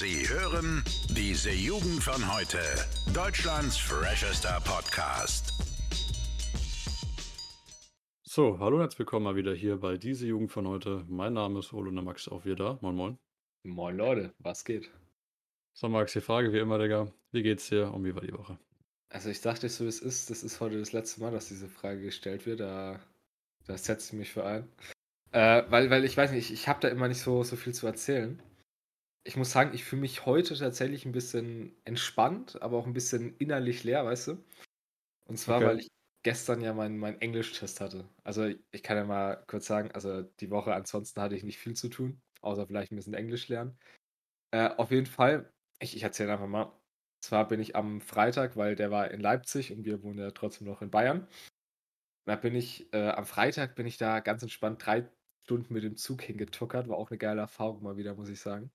Sie hören diese Jugend von heute. Deutschlands freshester Podcast. So, hallo und herzlich willkommen mal wieder hier bei diese Jugend von heute. Mein Name ist Olo und der Max ist auch wieder da. Moin, moin. Moin Leute, was geht? So, Max, die Frage wie immer, Digga. Wie geht's dir und wie war die Woche? Also ich dachte so, wie es ist. Das ist heute das letzte Mal, dass diese Frage gestellt wird. Da, da setze ich mich für ein. Äh, weil, weil ich weiß nicht, ich, ich habe da immer nicht so, so viel zu erzählen. Ich muss sagen, ich fühle mich heute tatsächlich ein bisschen entspannt, aber auch ein bisschen innerlich leer, weißt du? Und zwar, Okay. weil ich gestern ja meinen mein Englischtest hatte. Also ich kann ja mal kurz sagen, also die Woche ansonsten hatte ich nicht viel zu tun, außer vielleicht ein bisschen Englisch lernen. Äh, auf jeden Fall, ich, ich erzähle einfach mal. Zwar bin ich am Freitag, weil der war in Leipzig und wir wohnen ja trotzdem noch in Bayern. Da bin ich, äh, am Freitag bin ich da ganz entspannt drei Stunden mit dem Zug hingetuckert. War auch eine geile Erfahrung mal wieder, muss ich sagen.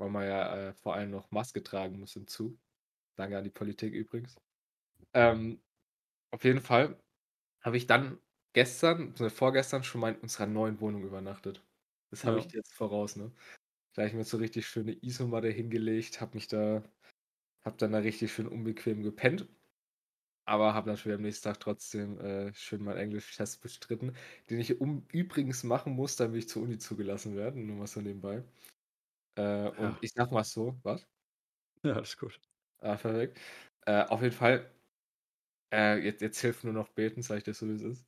Weil man ja äh, vor allem noch Maske tragen muss im Zug. Danke an die Politik übrigens. Ähm, auf jeden Fall habe ich dann gestern, also vorgestern schon mal in unserer neuen Wohnung übernachtet. Das habe Ja. ich jetzt voraus, ne? Da habe ich mir so richtig schöne Isomatte hingelegt, habe mich da, habe dann da richtig schön unbequem gepennt. Aber habe natürlich am nächsten Tag trotzdem äh, schön meinen Englisch-Test bestritten, den ich um, übrigens machen muss, damit ich zur Uni zugelassen werde. Nur mal so nebenbei. Äh, und Ja. ich sag mal so, was? Ja, ist gut. Ah, perfekt. Äh, auf jeden Fall, äh, jetzt, jetzt hilft nur noch beten, sag ich dir so, wie es ist.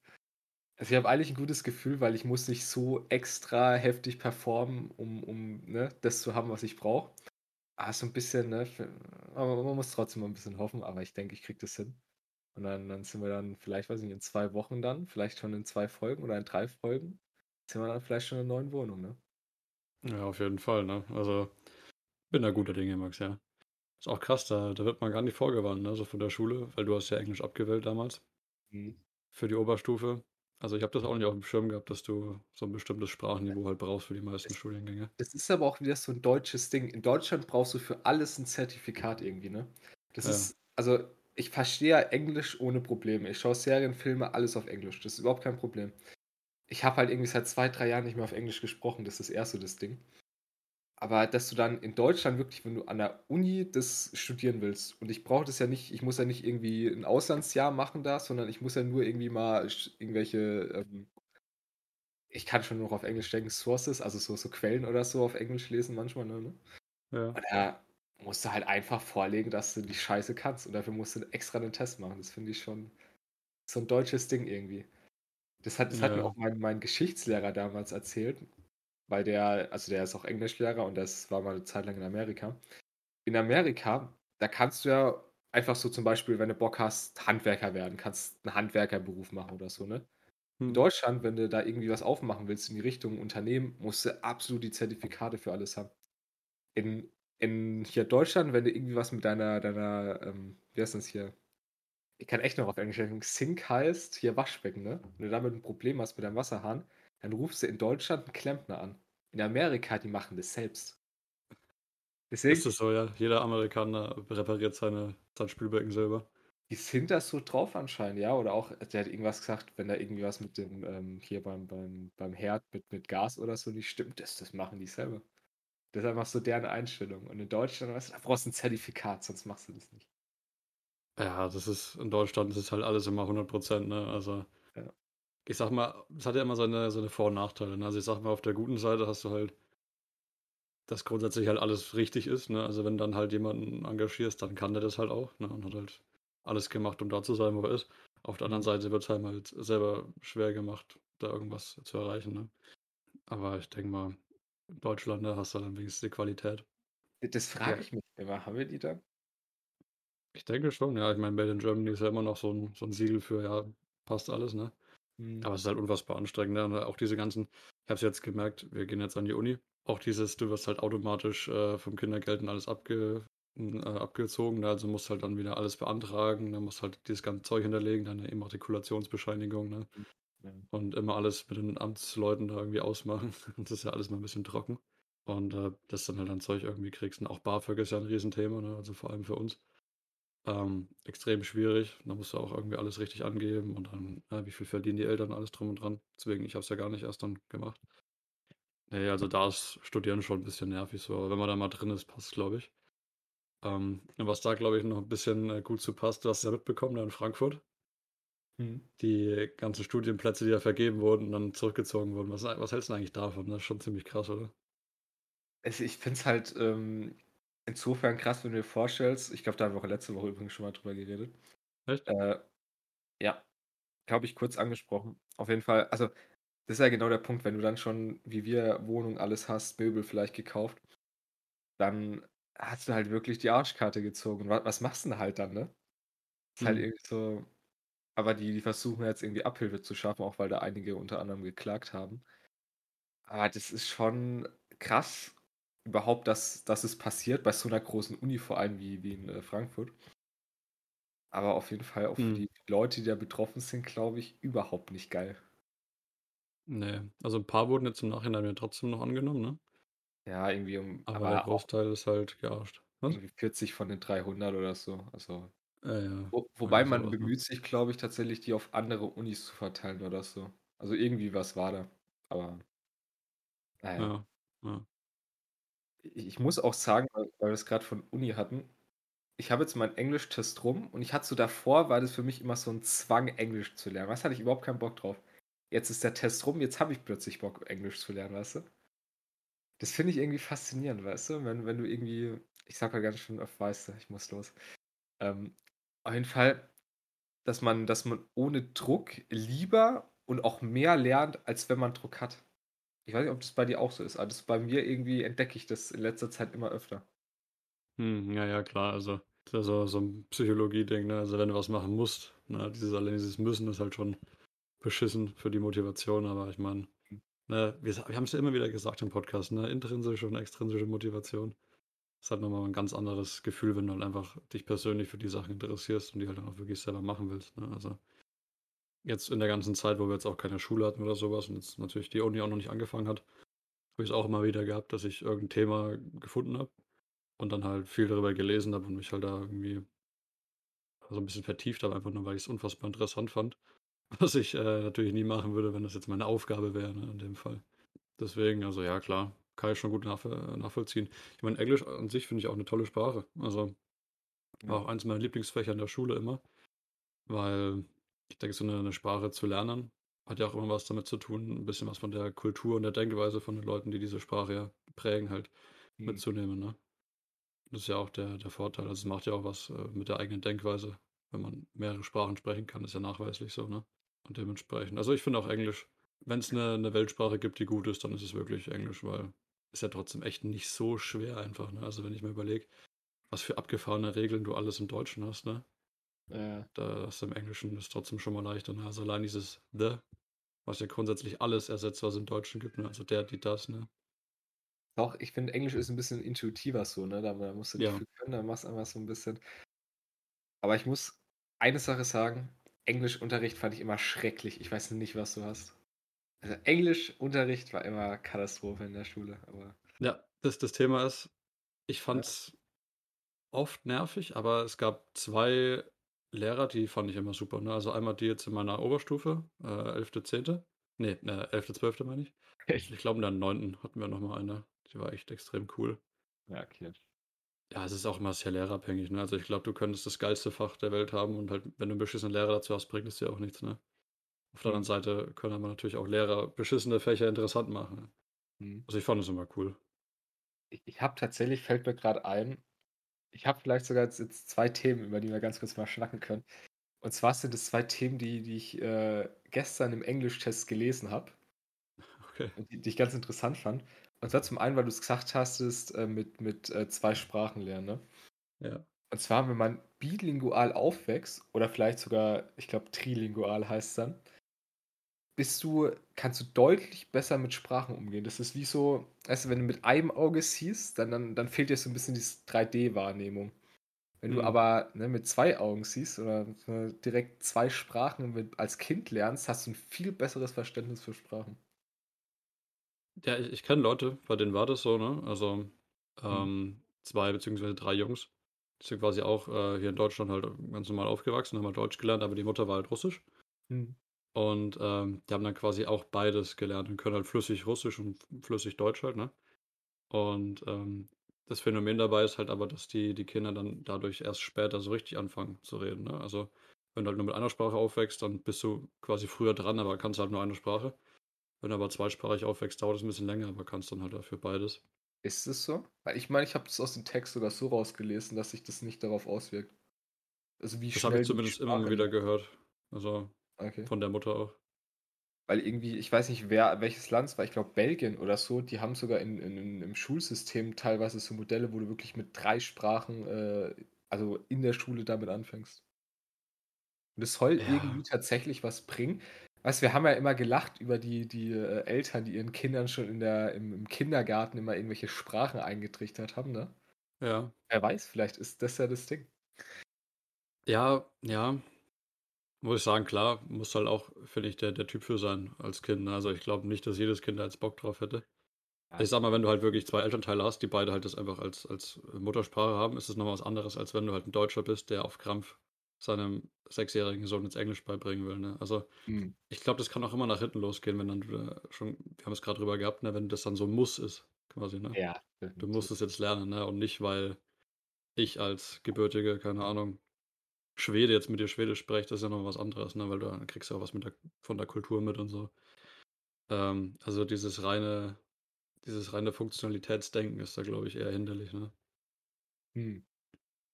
Also ich habe eigentlich ein gutes Gefühl, weil ich muss nicht so extra heftig performen, um, um ne, das zu haben, was ich brauche. Ah, so ein bisschen, ne? Aber man muss trotzdem mal ein bisschen hoffen, aber ich denke, ich krieg das hin. Und dann, dann sind wir dann, vielleicht, weiß ich nicht, in zwei Wochen dann, vielleicht schon in zwei Folgen oder in drei Folgen, sind wir dann vielleicht schon in einer neuen Wohnung, ne? Ja, auf jeden Fall, ne? Also, bin da guter Dinge, Max, ja. Ist auch krass, da, da wird man gar nicht vorgewarnt, ne? So von der Schule, weil du hast ja Englisch abgewählt damals Mhm. für die Oberstufe. Also ich habe das auch nicht auf dem Schirm gehabt, dass du so ein bestimmtes Sprachniveau halt brauchst für die meisten Studiengänge. Das ist aber auch wieder so ein deutsches Ding. In Deutschland brauchst du für alles ein Zertifikat irgendwie, ne? Das Ja. ist, also ich verstehe ja Englisch ohne Probleme. Ich schaue Serien, Filme, alles auf Englisch. Das ist überhaupt kein Problem. Ich habe halt irgendwie seit zwei, drei Jahren nicht mehr auf Englisch gesprochen. Das ist erst so das Ding. Aber dass du dann in Deutschland wirklich, wenn du an der Uni das studieren willst, und ich brauche das ja nicht, ich muss ja nicht irgendwie ein Auslandsjahr machen da, sondern ich muss ja nur irgendwie mal irgendwelche, ähm, ich kann schon noch auf Englisch denken, Sources, also so, so Quellen oder so auf Englisch lesen manchmal, ne? ne? Ja. Und da musst du halt einfach vorlegen, dass du die Scheiße kannst. Und dafür musst du extra einen Test machen. Das finde ich schon so ein deutsches Ding irgendwie. Das hat, das hat mir Ja. auch mein, mein Geschichtslehrer damals erzählt, weil der, also der ist auch Englischlehrer und das war mal eine Zeit lang in Amerika. In Amerika, da kannst du ja einfach so zum Beispiel, wenn du Bock hast, Handwerker werden, kannst einen Handwerkerberuf machen oder so, ne? In Hm. Deutschland, wenn du da irgendwie was aufmachen willst in die Richtung Unternehmen, musst du absolut die Zertifikate für alles haben. In, in hier Deutschland, wenn du irgendwie was mit deiner, deiner, ähm, wie heißt das hier? Ich kann echt noch auf Englisch sagen. Sink heißt hier Waschbecken, ne? Wenn du damit ein Problem hast mit deinem Wasserhahn, dann rufst du in Deutschland einen Klempner an. In Amerika, die machen das selbst. Deswegen, Ist es so, ja. Jeder Amerikaner repariert seine, sein Spülbecken selber. die sind da so drauf anscheinend, ja. Oder auch, der hat irgendwas gesagt, wenn da irgendwie was mit dem, ähm, hier beim, beim, beim Herd mit, mit Gas oder so nicht stimmt, das, das machen die selber. Das ist einfach so deren Einstellung. Und in Deutschland, weißt du, da brauchst du ein Zertifikat, sonst machst du das nicht. Ja, das ist, in Deutschland ist es halt alles immer 100 Prozent, ne? Also, Ja. ich sag mal, es hat ja immer seine, seine Vor- und Nachteile, ne? Also, ich sag mal, auf der guten Seite hast du halt, dass grundsätzlich halt alles richtig ist, ne? Also, wenn dann halt jemanden engagierst, dann kann der das halt auch, ne? Und hat halt alles gemacht, um da zu sein, wo er ist. Auf der anderen Seite wird es einem halt selber schwer gemacht, da irgendwas zu erreichen, ne? Aber ich denke mal, in Deutschland, da hast du dann wenigstens die Qualität. Das frage Ja. ich mich immer. Haben wir die da? Ich denke schon, ja. Ich meine, Made in Germany ist ja immer noch so ein, so ein Siegel für, ja, passt alles, ne? Hm. Aber es ist halt unfassbar anstrengend. Ne? Und auch diese ganzen, ich habe es jetzt gemerkt, wir gehen jetzt an die Uni. Auch dieses, du wirst halt automatisch äh, vom Kindergeld und alles abge, äh, abgezogen. Ne? Also musst halt dann wieder alles beantragen. Dann musst halt dieses ganze Zeug hinterlegen, deine Immatrikulationsbescheinigung. Ne? Ja. Und immer alles mit den Amtsleuten da irgendwie ausmachen. Das ist ja alles mal ein bisschen trocken. Und äh, dass dann halt ein Zeug irgendwie kriegst. Und auch BAföG ist ja ein Riesenthema, ne? also vor allem für uns. Ähm, extrem schwierig. Da musst du auch irgendwie alles richtig angeben und dann, ja, wie viel verdienen die Eltern, alles drum und dran. Deswegen, ich habe es ja gar nicht erst dann gemacht. Nee, also da ist Studieren schon ein bisschen nervig so, aber wenn man da mal drin ist, passt, glaube ich. Ähm, was da, glaube ich, noch ein bisschen äh, gut zu passt, du hast es ja mitbekommen da in Frankfurt. Mhm. Die ganzen Studienplätze, die da vergeben wurden und dann zurückgezogen wurden. Was, was hältst du eigentlich davon? Das ist schon ziemlich krass, oder? Also ich finde es halt ähm, insofern krass, wenn du dir vorstellst, ich glaube, da haben wir auch letzte Woche übrigens schon mal drüber geredet. Echt? Äh, ja, glaube ich, kurz angesprochen. Auf jeden Fall, also das ist ja genau der Punkt, wenn du dann schon, wie wir, Wohnung, alles hast, Möbel vielleicht gekauft, dann hast du halt wirklich die Arschkarte gezogen. Was, was machst du denn halt dann, ne? Ist halt Hm. irgendwie so. Aber die, die versuchen jetzt irgendwie Abhilfe zu schaffen, auch weil da einige unter anderem geklagt haben. Aber das ist schon krass, überhaupt, dass, dass es passiert, bei so einer großen Uni, vor allem wie, wie in äh, Frankfurt. Aber auf jeden Fall auch für Hm. die Leute, die da betroffen sind, glaube ich, überhaupt nicht geil. Nee, also ein paar wurden jetzt im Nachhinein ja trotzdem noch angenommen, ne? Ja, irgendwie um, Aber der auch Großteil ist halt gearscht. Was? irgendwie 40 von den 300 oder so. Also, Äh, ja, wo, wobei man ne? bemüht sich, glaube ich, tatsächlich, die auf andere Unis zu verteilen oder so. Also irgendwie was war da. Aber naja. Ja, ja. Ich, muss auch sagen, weil, wir es gerade von Uni hatten, ich habe jetzt meinen Englisch-Test rum und ich hatte so davor, war das für mich immer so ein Zwang, Englisch zu lernen. Was hatte ich überhaupt keinen Bock drauf. Jetzt ist der Test rum, jetzt habe ich plötzlich Bock, Englisch zu lernen, weißt du? Das finde ich irgendwie faszinierend, weißt du? Wenn, wenn du irgendwie, ich sag mal ganz schön oft, weißt du, ich muss los. Ähm, auf jeden Fall, dass man, dass man ohne Druck lieber und auch mehr lernt, als wenn man Druck hat. Ich weiß nicht, ob das bei dir auch so ist, aber das bei mir irgendwie entdecke ich das in letzter Zeit immer öfter. Hm, ja, ja, klar. Also, das ist ja so, ein Psychologie-Ding, ne? Also, wenn du was machen musst, ne? Dieses, allein dieses Müssen ist halt schon beschissen für die Motivation, aber ich meine, ne, wir, wir haben es ja immer wieder gesagt im Podcast, ne? Intrinsische und extrinsische Motivation. Das hat nochmal ein ganz anderes Gefühl, wenn du halt einfach dich persönlich für die Sachen interessierst und die halt dann auch wirklich selber machen willst, ne? Also, jetzt in der ganzen Zeit, wo wir jetzt auch keine Schule hatten oder sowas und jetzt natürlich die Uni auch noch nicht angefangen hat, habe ich es auch immer wieder gehabt, dass ich irgendein Thema gefunden habe und dann halt viel darüber gelesen habe und mich halt da irgendwie so ein bisschen vertieft habe, einfach nur, weil ich es unfassbar interessant fand. Was ich äh, natürlich nie machen würde, wenn das jetzt meine Aufgabe wäre, ne, in dem Fall. Deswegen, also ja, klar, kann ich schon gut nach, nachvollziehen. Ich meine, Englisch an sich finde ich auch eine tolle Sprache. Also war auch eins meiner Lieblingsfächer in der Schule immer, weil ich denke, so eine, eine Sprache zu lernen hat ja auch immer was damit zu tun, ein bisschen was von der Kultur und der Denkweise von den Leuten, die diese Sprache ja prägen, halt Hm. mitzunehmen. Ne? Das ist ja auch der, der Vorteil. Also es macht ja auch was äh, mit der eigenen Denkweise, wenn man mehrere Sprachen sprechen kann, ist ja nachweislich so, ne? Und dementsprechend. Also ich finde auch Englisch, wenn es eine, eine Weltsprache gibt, die gut ist, dann ist es wirklich Englisch, weil ist ja trotzdem echt nicht so schwer einfach, ne? Also wenn ich mir überlege, was für abgefahrene Regeln du alles im Deutschen hast, ne? Ja. Da ist im Englischen ist trotzdem schon mal leichter. Ne? Also allein dieses the, was ja grundsätzlich alles ersetzt, was im Deutschen gibt, ne? Also der, die, das, ne? Doch, ich finde, Englisch ist ein bisschen intuitiver so, ne? Da, da musst du nicht Ja. viel können, da machst du einfach so ein bisschen. Aber ich muss eine Sache sagen: Englischunterricht fand ich immer schrecklich. Ich weiß nicht, was du hast. Also, Englischunterricht war immer Katastrophe in der Schule, aber Ja, das, das Thema ist, ich fand's oft nervig, aber es gab zwei Lehrer, die fand ich immer super. Ne? Also einmal die jetzt in meiner Oberstufe, äh, 11., 10. Nee, äh, 11., 12. meine ich. Ich glaube, in der 9. hatten wir nochmal eine. Die war echt extrem cool. ja, okay. Ja, es ist auch immer sehr lehrerabhängig. Ne? Also ich glaube, du könntest das geilste Fach der Welt haben und halt, wenn du einen beschissenen Lehrer dazu hast, bringt es dir auch nichts. Ne? Auf der Mhm. anderen Seite können aber natürlich auch Lehrer beschissene Fächer interessant machen. Ne? Mhm. Also ich fand es immer cool. Ich, ich habe tatsächlich, fällt mir gerade ein, ich habe vielleicht sogar jetzt, jetzt zwei Themen, über die wir ganz kurz mal schnacken können. Und zwar sind es zwei Themen, die, die ich äh, gestern im Englischtest gelesen habe. Okay. und die, die ich ganz interessant fand. Und zwar zum einen, weil du es gesagt hast, ist äh, mit, mit äh, zwei Sprachen lernen. Ne? Ja. Und zwar, wenn man bilingual aufwächst, oder vielleicht sogar, ich glaube, trilingual heißt es dann, bist du, kannst du deutlich besser mit Sprachen umgehen. Das ist wie so, weißt du, wenn du mit einem Auge siehst, dann, dann, dann fehlt dir so ein bisschen diese 3D-Wahrnehmung. Wenn du Mhm. aber ne, mit zwei Augen siehst oder äh, direkt zwei Sprachen mit, als Kind lernst, hast du ein viel besseres Verständnis für Sprachen. Ja, ich, ich kenne Leute, bei denen war das so, ne? Also Mhm. ähm, zwei beziehungsweise drei Jungs. Die sind quasi auch äh, hier in Deutschland halt ganz normal aufgewachsen, haben halt Deutsch gelernt, aber die Mutter war halt Russisch. Mhm. Und ähm, die haben dann quasi auch beides gelernt und können halt flüssig Russisch und flüssig Deutsch halt, ne? Und ähm, das Phänomen dabei ist halt aber, dass die, die Kinder dann dadurch erst später so richtig anfangen zu reden. Ne? Also wenn du halt nur mit einer Sprache aufwächst, dann bist du quasi früher dran, aber kannst halt nur eine Sprache. Wenn du aber zweisprachig aufwächst, dauert es ein bisschen länger, aber kannst dann halt dafür beides. Ist es so? Weil ich meine, ich habe das aus dem Text sogar so rausgelesen, dass sich das nicht darauf auswirkt. Also wie Das habe ich zumindest immer wieder gehört. Also Okay. von der Mutter auch. Weil irgendwie, ich weiß nicht, wer, welches Land es war, ich glaube Belgien oder so, die haben sogar in, in, im Schulsystem teilweise so Modelle, wo du wirklich mit drei Sprachen, äh, also in der Schule damit anfängst. Und es soll Ja. irgendwie tatsächlich was bringen. Weißt du, wir haben ja immer gelacht über die, die äh, Eltern, die ihren Kindern schon in der, im, im Kindergarten immer irgendwelche Sprachen eingetrichtert haben, ne? Ja. Wer weiß, vielleicht ist das ja das Ding. Ja, ja. Muss ich sagen, klar, muss halt auch, finde ich, der, der Typ für sein als Kind. ne? Also ich glaube nicht, dass jedes Kind da jetzt Bock drauf hätte. Ich sag mal, wenn du halt wirklich zwei Elternteile hast, die beide halt das einfach als, als Muttersprache haben, ist es nochmal was anderes, als wenn du halt ein Deutscher bist, der auf Krampf seinem sechsjährigen Sohn jetzt Englisch beibringen will. Ne? Also Hm. ich glaube, das kann auch immer nach hinten losgehen, wenn dann du da schon, wir haben es gerade drüber gehabt, ne, wenn das dann so ein Muss ist, quasi, ne? Ja, Du musst es jetzt lernen, ne? Und nicht, weil ich als gebürtige, keine Ahnung, Schwede jetzt mit dir Schwedisch spreche, das ist ja noch was anderes, ne? Weil du dann kriegst ja auch was mit der, von der Kultur mit und so. Ähm, also dieses reine, dieses reine Funktionalitätsdenken ist da, glaube ich, eher hinderlich, ne? Hm.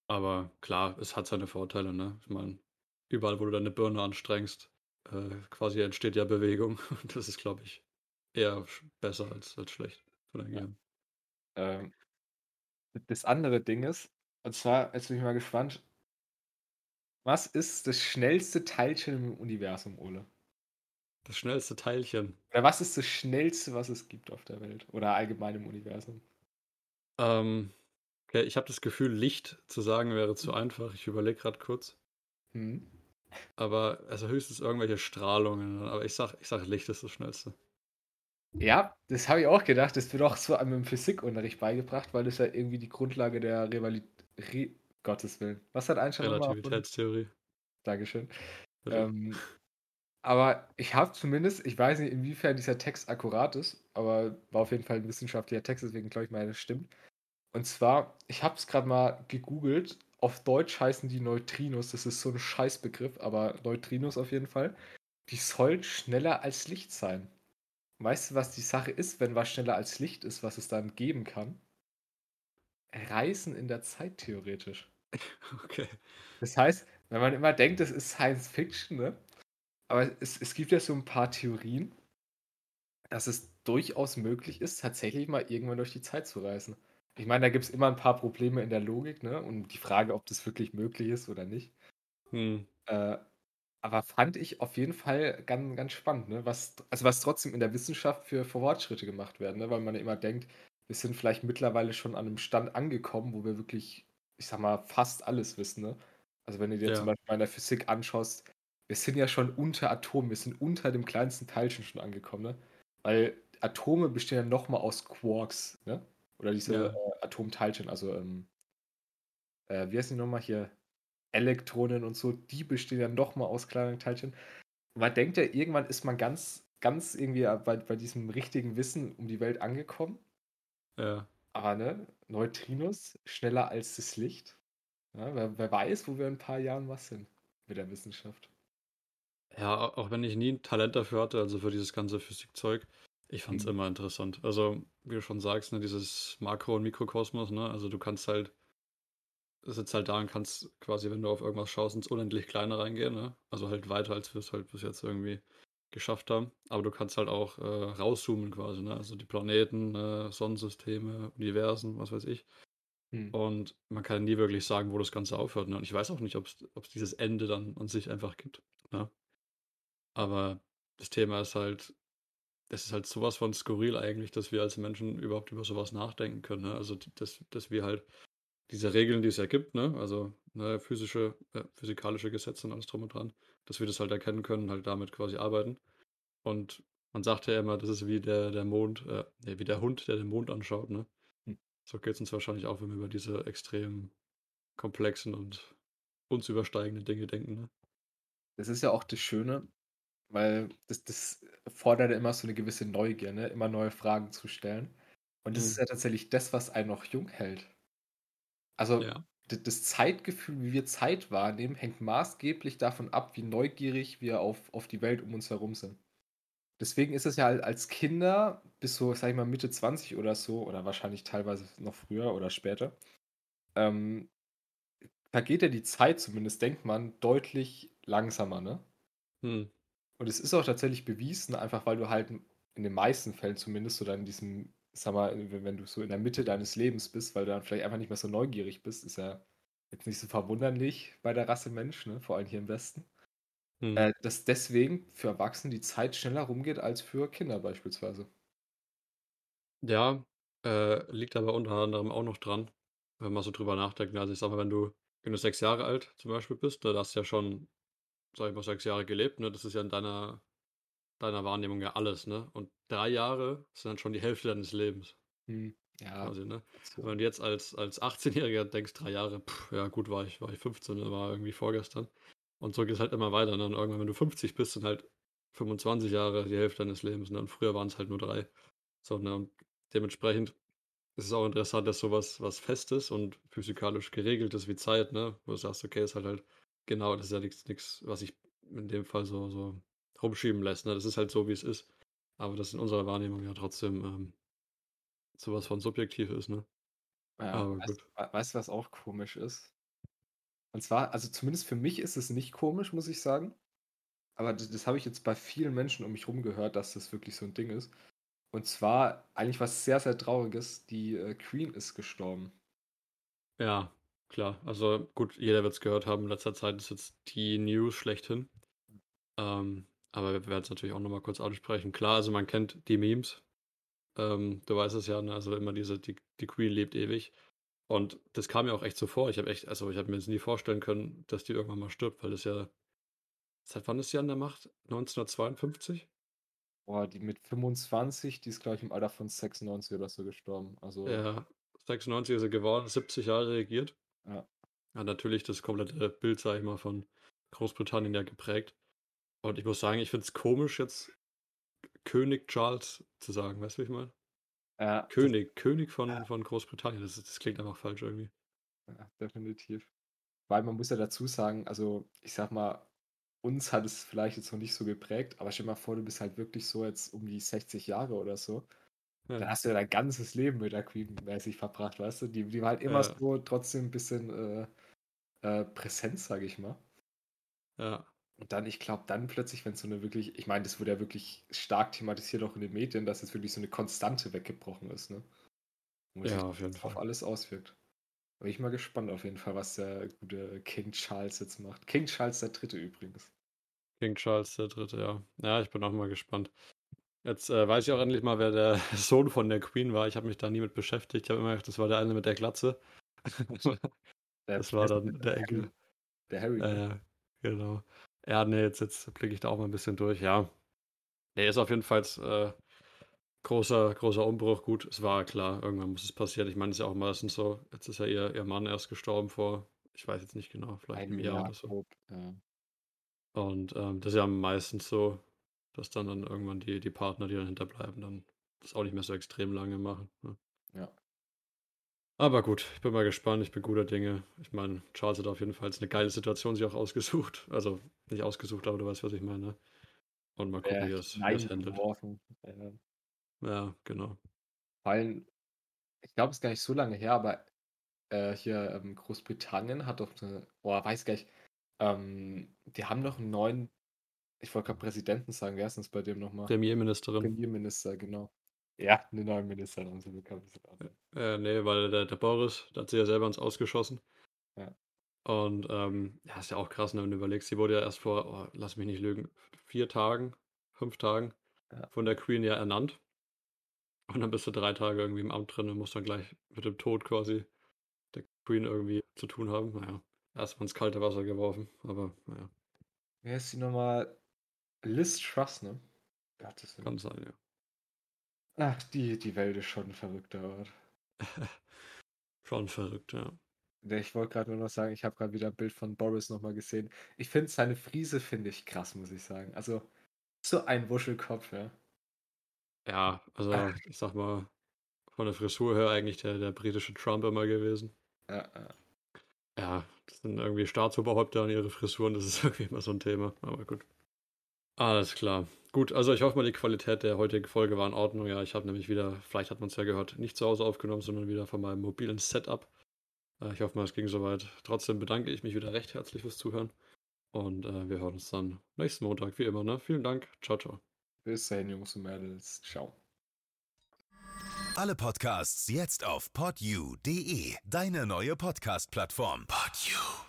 Aber klar, es hat seine Vorteile, ne? Ich meine, überall, wo du deine Birne anstrengst, äh, quasi entsteht ja Bewegung. Das ist, glaube ich, eher besser als, als schlecht für dein Ja. Gehirn. Ähm, das andere Ding ist, und zwar, jetzt bin ich mal gespannt, was ist das schnellste Teilchen im Universum, Ole? Das schnellste Teilchen. Oder was ist das schnellste, was es gibt auf der Welt? Oder allgemein im Universum? Ähm, okay, ich habe das Gefühl, Licht zu sagen wäre zu einfach. Ich überlege gerade kurz. Hm? Aber also höchstens irgendwelche Strahlungen. Aber ich sag, ich sag, Licht ist das schnellste. Ja, das habe ich auch gedacht. Das wird auch so einem Physikunterricht beigebracht, weil das ja irgendwie die Grundlage der Rivalität. Gottes Willen. Was hat Einstein? Relativitätstheorie. Dankeschön. Ähm, aber ich habe zumindest, ich weiß nicht, inwiefern dieser Text akkurat ist, aber war auf jeden Fall ein wissenschaftlicher Text, deswegen glaube ich mal, das stimmt. Und zwar, ich habe es gerade mal gegoogelt. Auf Deutsch heißen die Neutrinos, das ist so ein Scheißbegriff, aber Neutrinos auf jeden Fall. Die sollen schneller als Licht sein. Weißt du, was die Sache ist, wenn was schneller als Licht ist, was es dann geben kann? Reisen in der Zeit theoretisch. Okay. Das heißt, wenn man immer denkt, das ist Science Fiction, ne? Aber es, es gibt ja so ein paar Theorien, dass es durchaus möglich ist, tatsächlich mal irgendwann durch die Zeit zu reisen. Ich meine, da gibt es immer ein paar Probleme in der Logik, ne? Und die Frage, ob das wirklich möglich ist oder nicht. Hm. Äh, aber fand ich auf jeden Fall ganz, ganz spannend, ne? Was, also was trotzdem in der Wissenschaft für Fortschritte gemacht werden, ne? Weil man immer denkt, wir sind vielleicht mittlerweile schon an einem Stand angekommen, wo wir wirklich, ich sag mal, fast alles wissen, ne? Also wenn du dir Ja. zum Beispiel in der Physik anschaust, wir sind ja schon unter Atomen, wir sind unter dem kleinsten Teilchen schon angekommen, ne? Weil Atome bestehen ja nochmal aus Quarks, ne? Oder diese Ja. äh, Atomteilchen, also ähm, äh, wie heißen die nochmal hier? Elektronen und so, die bestehen ja nochmal aus kleinen Teilchen. Man denkt ja, irgendwann ist man ganz, ganz irgendwie bei, bei diesem richtigen Wissen um die Welt angekommen. Ja. Aber ne, Neutrinos schneller als das Licht. Ja, wer, wer weiß, wo wir in ein paar Jahren was sind mit der Wissenschaft. Ja, au- auch wenn ich nie ein Talent dafür hatte, also für dieses ganze Physikzeug, ich fand es Mhm. immer interessant. Also, wie du schon sagst, ne, dieses Makro- und Mikrokosmos, ne? Also du kannst halt, sitzt halt da und kannst quasi, wenn du auf irgendwas schaust, ins unendlich Kleine reingehen, ne? Also halt weiter, als wir es halt bis jetzt irgendwie geschafft haben. Aber du kannst halt auch äh, rauszoomen quasi, ne? Also die Planeten, äh, Sonnensysteme, Universen, was weiß ich. Hm. Und man kann nie wirklich sagen, wo das Ganze aufhört. Ne? Und ich weiß auch nicht, ob es dieses Ende dann an sich einfach gibt. Ne? Aber das Thema ist halt, es ist halt sowas von skurril eigentlich, dass wir als Menschen überhaupt über sowas nachdenken können. Ne? Also, dass, dass wir halt diese Regeln, die es ja gibt, ne? also ne, physische, äh, physikalische Gesetze und alles drum und dran, dass wir das halt erkennen können und halt damit quasi arbeiten. Und man sagt ja immer, das ist wie der, der Mond, äh, nee, wie der Hund, der den Mond anschaut. Ne? Hm. So geht es uns wahrscheinlich auch, wenn wir über diese extrem komplexen und uns übersteigenden Dinge denken. Ne? Das ist ja auch das Schöne. weil das, das fordert immer so eine gewisse Neugier, ne? immer neue Fragen zu stellen. Und das Mhm. ist ja tatsächlich das, was einen noch jung hält. Also Ja. Das Zeitgefühl, wie wir Zeit wahrnehmen, hängt maßgeblich davon ab, wie neugierig wir auf, auf die Welt um uns herum sind. Deswegen ist es ja al- als Kinder bis so, sag ich mal, Mitte 20 oder so, oder wahrscheinlich teilweise noch früher oder später, ähm, vergeht ja die Zeit zumindest, denkt man, deutlich langsamer, ne? Hm. Und es ist auch tatsächlich bewiesen, einfach weil du halt in den meisten Fällen zumindest oder in diesem, sag mal, wenn du so in der Mitte deines Lebens bist, weil du dann vielleicht einfach nicht mehr so neugierig bist, ist ja jetzt nicht so verwunderlich bei der Rasse Mensch, ne? Vor allem hier im Westen. Hm. Äh, dass deswegen für Erwachsene die Zeit schneller rumgeht als für Kinder beispielsweise. Ja, äh, liegt aber unter anderem auch noch dran, wenn man so drüber nachdenkt. Also ich sag mal, wenn du, wenn du sechs Jahre alt zum Beispiel bist, da hast du ja schon, sag ich mal, sechs Jahre gelebt, ne? Das ist ja in deiner, deiner Wahrnehmung ja alles, ne? Und drei Jahre sind dann schon die Hälfte deines Lebens, Hm. Ja, quasi, ne? so. Wenn du jetzt als, als 18-Jähriger denkst, drei Jahre, pff, ja gut, war ich, war ich 15, ne, war irgendwie vorgestern. Und so geht es halt immer weiter. Ne? Und irgendwann, wenn du 50 bist, sind halt 25 Jahre die Hälfte deines Lebens. Ne? Und früher waren es halt nur drei. So, ne? Und dementsprechend ist es auch interessant, dass sowas was Festes und physikalisch geregelt ist wie Zeit, ne? Wo du sagst, okay, ist halt halt, genau, das ist ja nichts, was sich in dem Fall so, so rumschieben lässt. Ne? Das ist halt so, wie es ist. Aber das in unserer Wahrnehmung ja trotzdem ähm, sowas von subjektiv ist, ne? Ja, Aber weißt, gut. we- weißt du, was auch komisch ist? Und zwar, also zumindest für mich ist es nicht komisch, muss ich sagen. Aber das, das habe ich jetzt bei vielen Menschen um mich rum gehört, dass das wirklich so ein Ding ist. Und zwar eigentlich was sehr, sehr Trauriges. Die äh, Queen ist gestorben. Ja, klar. Also gut, jeder wird es gehört haben. In letzter Zeit ist jetzt die News schlechthin. Ähm, aber wir werden es natürlich auch nochmal kurz ansprechen. Klar, also man kennt die Memes. Ähm, du weißt es ja, ne? also immer diese, die, die Queen lebt ewig. Und das kam mir auch echt so vor. Ich habe echt, also ich habe mir jetzt nie vorstellen können, dass die irgendwann mal stirbt, weil das ja, seit wann ist sie an der Macht? 1952? Boah, die mit 25, die ist, glaube ich, im Alter von 96 oder so gestorben. Also, Ja, 96 ist sie geworden, 70 Jahre regiert. Ja. Hat natürlich das komplette Bild, sag ich mal, von Großbritannien ja geprägt. Und ich muss sagen, ich finde es komisch, jetzt König Charles zu sagen, weißt du, wie ich meine? ja, König, König von, von Großbritannien, das, das klingt einfach falsch irgendwie. Ja, definitiv. Weil man muss ja dazu sagen, also ich sag mal, uns hat es vielleicht jetzt noch nicht so geprägt, aber stell dir mal vor, du bist halt wirklich so jetzt um die 60 Jahre oder so. Dann Ja, hast du ja dein ganzes Leben mit der Queen mäßig verbracht, weißt du? Die, die war halt immer Ja. so trotzdem ein bisschen äh, äh, präsent, sag ich mal. ja, Und dann, ich glaube, dann plötzlich, wenn so eine wirklich, ich meine, das wurde ja wirklich stark thematisiert auch in den Medien, dass jetzt wirklich so eine Konstante weggebrochen ist, ne? Und ja, auf jeden das auf Fall. alles auswirkt. Bin ich mal gespannt auf jeden Fall, was der gute King Charles jetzt macht. King Charles der Dritte übrigens. King Charles der Dritte, ja. Ja, ich bin auch mal gespannt. Jetzt äh, weiß ich auch endlich mal, wer der Sohn von der Queen war. Ich habe mich da nie mit beschäftigt. Ich habe immer gedacht, das war der eine mit der Glatze. Das war dann der. Enkel. Der Harry. Ne? ja, genau. Ja, nee, jetzt, jetzt blicke ich da auch mal ein bisschen durch. Ja, nee, ist auf jeden Fall äh, großer, großer Umbruch. Gut, es war klar, irgendwann muss es passieren. Ich meine, es ist ja auch meistens so. Jetzt ist ja ihr, ihr Mann erst gestorben vor, ich weiß jetzt nicht genau, vielleicht Ein einem Jahr Jahr oder so. Ja. Und ähm, das ist ja meistens so, dass dann, dann irgendwann die, die Partner, die dann hinterbleiben, dann das auch nicht mehr so extrem lange machen. Ne? Ja. Aber gut, ich bin mal gespannt, ich bin guter Dinge. Ich meine, Charles hat auf jeden Fall eine geile Situation sich auch ausgesucht. Also nicht ausgesucht, aber du weißt, was ich meine. Und mal gucken, wie es wie es handelt. Ja. Ja, genau. Vor allem, ich glaube, es ist gar nicht so lange her, aber äh, hier ähm, Großbritannien hat doch eine, boah, weiß gar nicht, ähm, die haben doch einen neuen, ich wollte gerade Präsidenten sagen, wer ist denn bei dem nochmal? Premierministerin. Premierminister, genau. Ja, eine neue Ministerin haben sie bekommen. Äh, nee, weil der, der Boris, der hat sich ja selber ins Ausgeschossen. Ja. Und ähm, ja, ist ja auch krass, ne, wenn du überlegst, sie wurde ja erst vor, oh, lass mich nicht lügen, vier Tagen, fünf Tagen Ja. von der Queen ja ernannt. Und dann bist du drei Tage irgendwie im Amt drin und musst dann gleich mit dem Tod quasi der Queen irgendwie zu tun haben. Naja, erstmal ins kalte Wasser geworfen, aber naja, Wer ist die nochmal? Liz Truss, ne? Gottes Willen. kann sein, ja. Ach, die, die Welt ist schon ein verrückter Ort. Schon verrückt, ja. Ich wollte gerade nur noch sagen, ich habe gerade wieder ein Bild von Boris nochmal gesehen. Ich finde seine Frise, finde ich krass, muss ich sagen. Also, So ein Wuschelkopf, ja. Ja, also ich sag mal, von der Frisur her eigentlich der, der britische Trump immer gewesen. Ja, ja. Ja, das sind irgendwie Staatsoberhäupter und ihre Frisuren, das ist irgendwie immer so ein Thema, aber gut. Alles klar. Gut, also ich hoffe mal, die Qualität der heutigen Folge war in Ordnung. Ja, ich habe nämlich wieder, vielleicht hat man es ja gehört, nicht zu Hause aufgenommen, sondern wieder von meinem mobilen Setup. Äh, ich hoffe mal, es ging soweit. Trotzdem bedanke ich mich wieder recht herzlich fürs Zuhören. Und äh, wir hören uns dann nächsten Montag, wie immer. Ne? Vielen Dank. Ciao, ciao. Bis dahin, Jungs und Mädels. Ciao. Alle Podcasts jetzt auf podyou.de, deine neue Podcast-Plattform. Podyou.